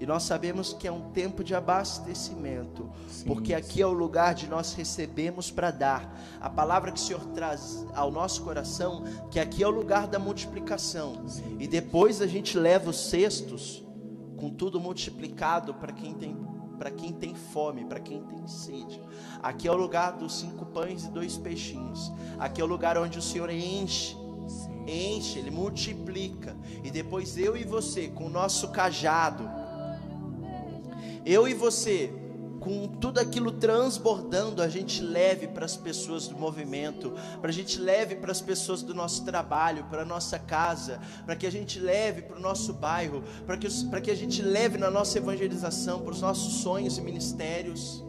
E nós sabemos que é um tempo de abastecimento, sim, porque aqui sim. é o lugar de nós recebemos para dar. A palavra que o Senhor traz ao nosso coração, que aqui é o lugar da multiplicação. Sim. E depois a gente leva os cestos com tudo multiplicado para quem tem para quem tem fome, para quem tem sede. Aqui é o lugar dos cinco pães e dois peixinhos. Aqui é o lugar onde o Senhor enche, enche, Ele multiplica. E depois eu e você, com o nosso cajado, eu e você, com tudo aquilo transbordando, a gente leve para as pessoas do movimento, para a gente leve para as pessoas do nosso trabalho, para a nossa casa, para que a gente leve para o nosso bairro, para que, para que a gente leve na nossa evangelização, para os nossos sonhos e ministérios.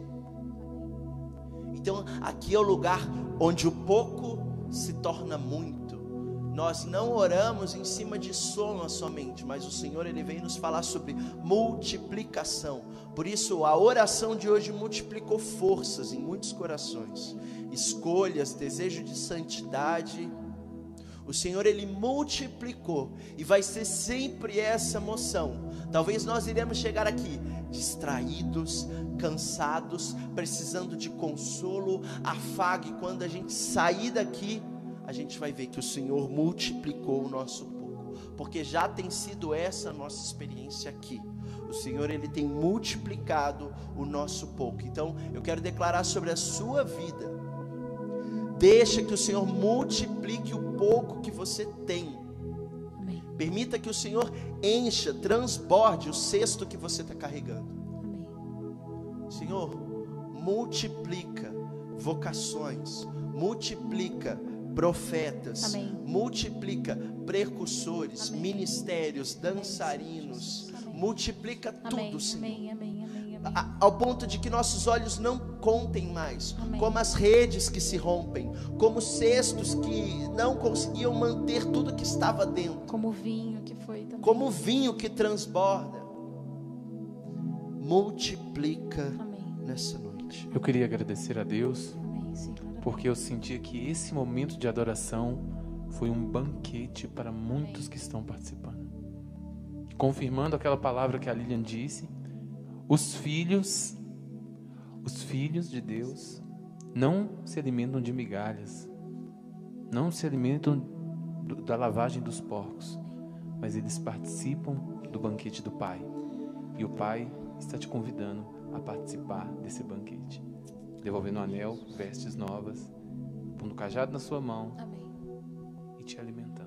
Então, aqui é o lugar onde o pouco se torna muito. Nós não oramos em cima de soma somente, mas o Senhor ele vem nos falar sobre multiplicação. Por isso a oração de hoje multiplicou forças em muitos corações, escolhas, desejo de santidade. O Senhor ele multiplicou e vai ser sempre essa moção. Talvez nós iremos chegar aqui distraídos, cansados, precisando de consolo, afague quando a gente sair daqui a gente vai ver que o Senhor multiplicou o nosso pouco, porque já tem sido essa a nossa experiência aqui. O Senhor ele tem multiplicado o nosso pouco. Então, eu quero declarar sobre a sua vida. Deixa que o Senhor multiplique o pouco que você tem. Amém. Permita que o Senhor encha, transborde o cesto que você está carregando. Amém. Senhor, multiplica vocações, multiplica profetas, Amém. multiplica precursores, Amém. ministérios, dançarinos, Amém. multiplica tudo, Senhor. Ao ponto de que nossos olhos não contem mais, como as redes que se rompem, como cestos que não conseguiam manter tudo que estava dentro, como vinho que foi também. como vinho que transborda. Multiplica nessa noite. Eu queria agradecer a Deus porque eu sentia que esse momento de adoração foi um banquete para muitos que estão participando. Confirmando aquela palavra que a Lilian disse, os filhos, os filhos de Deus não se alimentam de migalhas, não se alimentam da lavagem dos porcos, mas eles participam do banquete do Pai. E o Pai está te convidando a participar desse banquete devolvendo o anel, vestes novas, pondo o cajado na sua mão Amém. e te alimentando.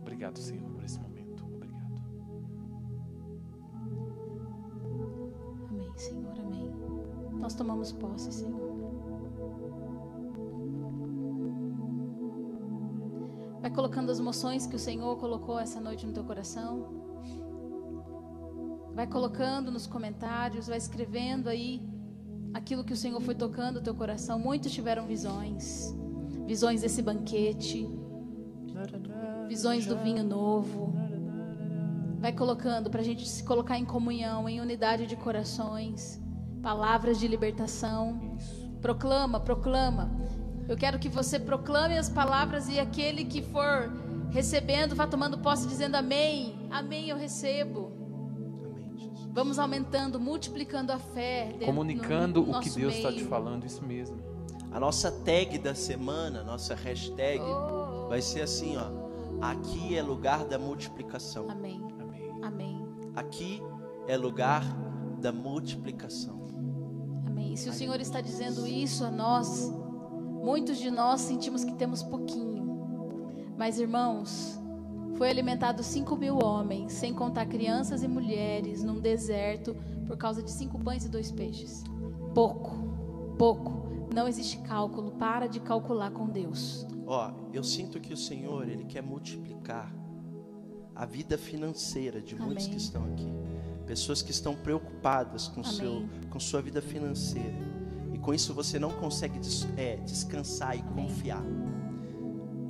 Obrigado, Senhor, por esse momento. Obrigado. Amém, Senhor, amém. Nós tomamos posse, Senhor. Vai colocando as emoções que o Senhor colocou essa noite no teu coração. Vai colocando nos comentários, vai escrevendo aí aquilo que o Senhor foi tocando o teu coração. Muitos tiveram visões, visões desse banquete, visões do vinho novo. Vai colocando para a gente se colocar em comunhão, em unidade de corações, palavras de libertação. Proclama, proclama. Eu quero que você proclame as palavras e aquele que for recebendo, vá tomando posse, dizendo amém. Amém, eu recebo. Vamos aumentando, multiplicando a fé. Comunicando no, no o que Deus está te falando, isso mesmo. A nossa tag da semana, nossa hashtag, oh. vai ser assim, ó. Aqui é lugar da multiplicação. Amém. Amém. Amém. Aqui é lugar da multiplicação. Amém. E se o Senhor está dizendo isso a nós, muitos de nós sentimos que temos pouquinho. Mas, irmãos, foi alimentado cinco mil homens, sem contar crianças e mulheres, num deserto, por causa de cinco pães e dois peixes. Pouco, pouco. Não existe cálculo. Para de calcular com Deus. Ó, eu sinto que o Senhor ele quer multiplicar a vida financeira de Amém. muitos que estão aqui. Pessoas que estão preocupadas com seu, com sua vida financeira. E com isso você não consegue des, é, descansar e Amém. confiar.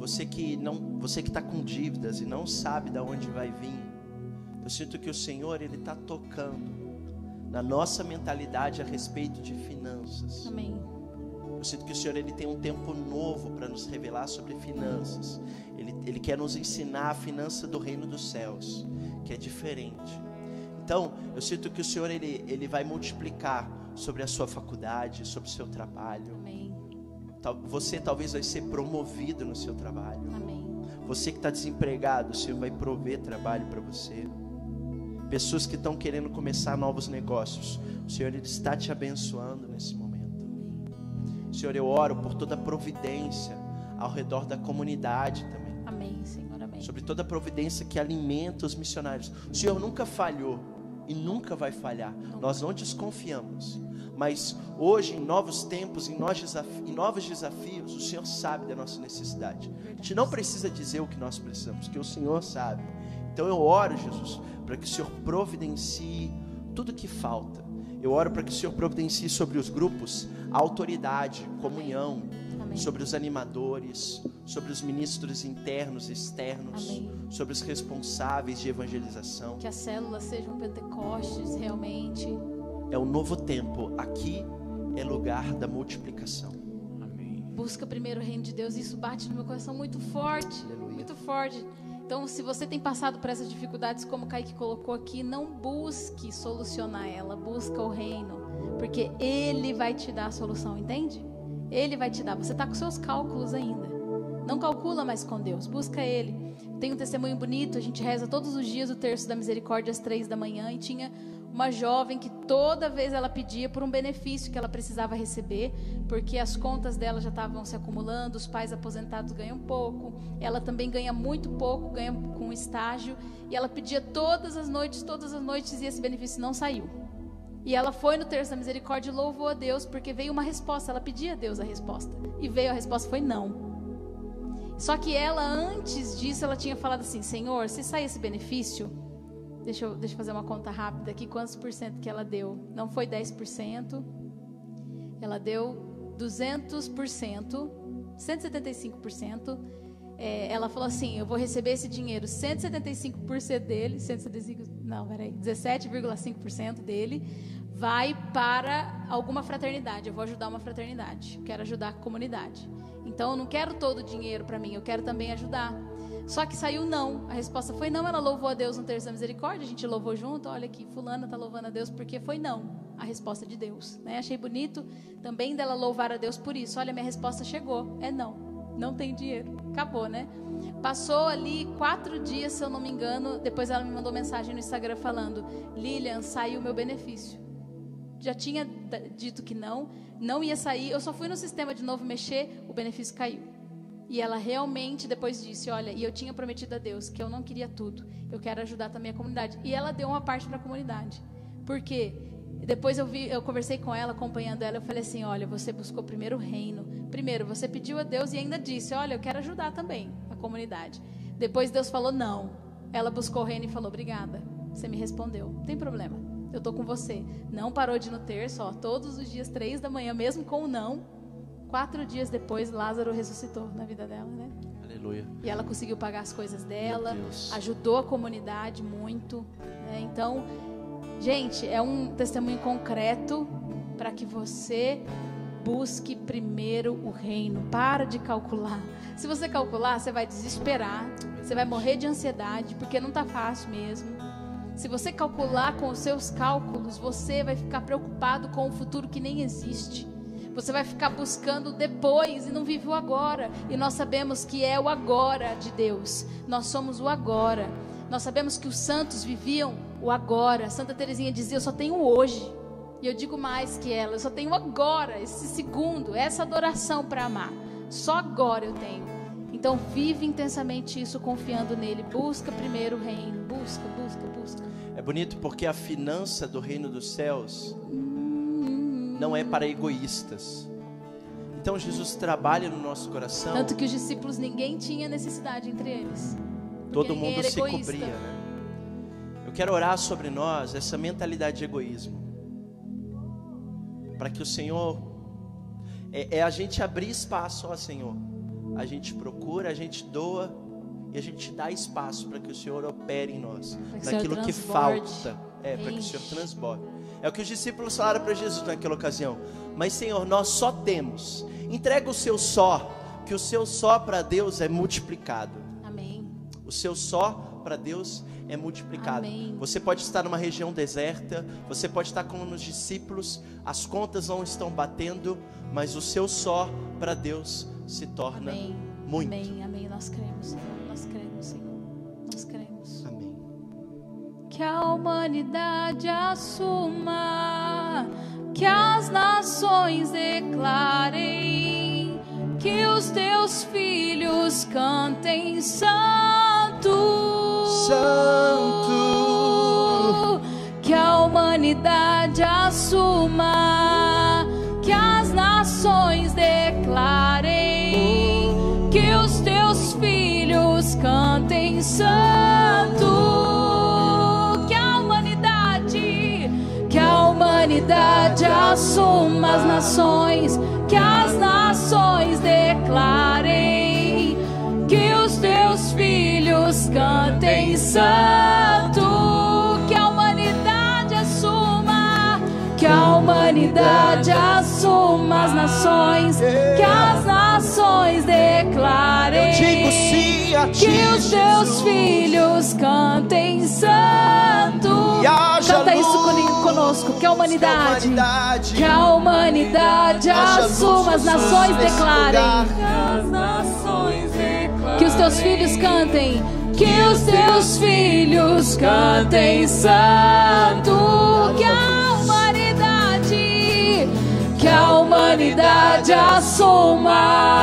Você que não, você que está com dívidas e não sabe de onde vai vir, eu sinto que o Senhor ele está tocando na nossa mentalidade a respeito de finanças. Amém. Eu sinto que o Senhor ele tem um tempo novo para nos revelar sobre finanças. Ele, ele quer nos ensinar a finança do reino dos céus, que é diferente. Então, eu sinto que o Senhor ele, ele vai multiplicar sobre a sua faculdade, sobre o seu trabalho. Amém. Você talvez vai ser promovido no seu trabalho. Amém. Você que está desempregado, o Senhor vai prover trabalho para você. Pessoas que estão querendo começar novos negócios, o Senhor ele está te abençoando nesse momento. Senhor, eu oro por toda a providência ao redor da comunidade também. Amém, Senhor, amém. Sobre toda a providência que alimenta os missionários. O Senhor nunca falhou e nunca vai falhar. Nós não desconfiamos. Mas hoje, em novos tempos, em novos desafios, o Senhor sabe da nossa necessidade. A gente não precisa dizer o que nós precisamos, que o Senhor sabe. Então eu oro, Jesus, para que o Senhor providencie tudo que falta. Eu oro para que o Senhor providencie sobre os grupos autoridade, comunhão, Amém. sobre os animadores, sobre os ministros internos e externos, Amém. sobre os responsáveis de evangelização. Que as células sejam pentecostes realmente é o novo tempo. Aqui é lugar da multiplicação. Amém. Busca primeiro o reino de Deus. Isso bate no meu coração muito forte. Aleluia. Muito forte. Então, se você tem passado por essas dificuldades, como o Kaique colocou aqui, não busque solucionar ela, busca o reino, porque Ele vai te dar a solução, entende? Ele vai te dar. Você está com seus cálculos ainda. Não calcula mais com Deus, busca Ele. Tem um testemunho bonito, a gente reza todos os dias o terço da misericórdia às três da manhã e tinha uma jovem que toda vez ela pedia por um benefício que ela precisava receber, porque as contas dela já estavam se acumulando, os pais aposentados ganham pouco, ela também ganha muito pouco, ganha com estágio, e ela pedia todas as noites, todas as noites, e esse benefício não saiu. E ela foi no terço da misericórdia e louvou a Deus, porque veio uma resposta, ela pedia a Deus a resposta, e veio a resposta, foi não. Só que ela, antes disso, ela tinha falado assim: Senhor, se sair esse benefício, Deixa eu, deixa eu fazer uma conta rápida aqui. Quantos por cento que ela deu? Não foi 10%. Ela deu 200%, 175%. É, ela falou assim: Eu vou receber esse dinheiro, 175% dele, 175, não, peraí, 17,5% dele vai para alguma fraternidade. Eu vou ajudar uma fraternidade. Quero ajudar a comunidade. Então eu não quero todo o dinheiro para mim, eu quero também ajudar. Só que saiu não. A resposta foi não. Ela louvou a Deus no terço da misericórdia. A gente louvou junto. Olha aqui, fulana está louvando a Deus porque foi não. A resposta de Deus. Né? Achei bonito também dela louvar a Deus por isso. Olha, minha resposta chegou. É não. Não tem dinheiro. Acabou, né? Passou ali quatro dias, se eu não me engano. Depois ela me mandou mensagem no Instagram falando: Lilian, saiu o meu benefício. Já tinha dito que não, não ia sair. Eu só fui no sistema de novo mexer, o benefício caiu. E ela realmente depois disse: Olha, e eu tinha prometido a Deus que eu não queria tudo, eu quero ajudar também a comunidade. E ela deu uma parte para a comunidade. Por quê? Depois eu, vi, eu conversei com ela, acompanhando ela, eu falei assim: Olha, você buscou primeiro o reino. Primeiro, você pediu a Deus e ainda disse: Olha, eu quero ajudar também a comunidade. Depois Deus falou: Não. Ela buscou o reino e falou: Obrigada. Você me respondeu. Não tem problema. Eu tô com você. Não parou de no terço, ó, todos os dias, três da manhã, mesmo com o não. Quatro dias depois, Lázaro ressuscitou na vida dela, né? Aleluia. E ela conseguiu pagar as coisas dela, ajudou a comunidade muito. Né? Então, gente, é um testemunho concreto para que você busque primeiro o reino. Para de calcular. Se você calcular, você vai desesperar, você vai morrer de ansiedade, porque não está fácil mesmo. Se você calcular com os seus cálculos, você vai ficar preocupado com o futuro que nem existe. Você vai ficar buscando depois e não vive o agora. E nós sabemos que é o agora de Deus. Nós somos o agora. Nós sabemos que os santos viviam o agora. Santa Teresinha dizia: Eu só tenho hoje. E eu digo mais que ela: Eu só tenho agora, esse segundo, essa adoração para amar. Só agora eu tenho. Então vive intensamente isso confiando nele. Busca primeiro o reino. Busca, busca, busca. É bonito porque a finança do reino dos céus não é para egoístas. Então Jesus trabalha no nosso coração. Tanto que os discípulos ninguém tinha necessidade entre eles. Todo mundo se egoísta. cobria, né? Eu quero orar sobre nós essa mentalidade de egoísmo. Para que o Senhor é, é a gente abrir espaço, ó Senhor a gente procura, a gente doa e a gente dá espaço para que o Senhor opere em nós, naquilo que falta, é, para que o Senhor transborde. É o que os discípulos falaram para Jesus naquela ocasião. Mas Senhor, nós só temos. Entrega o seu só, que o seu só para Deus é multiplicado. Amém. O seu só para Deus é multiplicado. Amém. Você pode estar numa região deserta, você pode estar como nos discípulos, as contas não estão batendo, mas o seu só para Deus se torna amém. muito. Amém, amém. Nós cremos, Senhor. Nós cremos, Que a humanidade assuma, que as nações declarem, que os teus filhos cantem santo. Santo. Que a humanidade assuma, que as nações declarem cantem santo, humanidade assuma as nações, que as nações declarem que os teus filhos cantem santo, que a humanidade assuma, que a humanidade assuma as nações, que as nações declarem. Eu digo sim que os teus filhos cantem santo. Canta isso conosco, que a humanidade, que a humanidade, assuma, as nações declarem. Que os teus filhos cantem, que os teus filhos cantem santo. Que a humanidade, que a humanidade assuma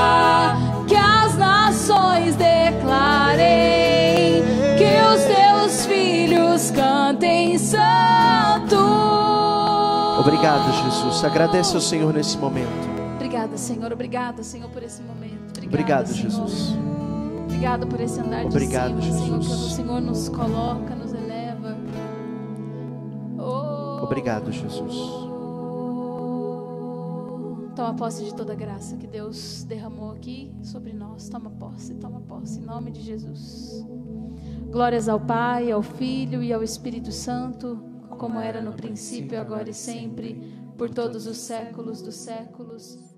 santo. Obrigado, Jesus. Agradece ao Senhor nesse momento. Obrigada, Senhor. Obrigada, Senhor, por esse momento. Obrigada, Obrigado, Senhor. Jesus. Obrigado por esse andar Obrigado, de cima, Jesus. Senhor, o Senhor nos coloca, nos eleva. Oh. Obrigado, Jesus. Toma posse de toda a graça que Deus derramou aqui sobre nós. Toma posse, toma posse, em nome de Jesus. Glórias ao Pai, ao Filho e ao Espírito Santo, como era no princípio, agora e sempre, por todos os séculos dos séculos.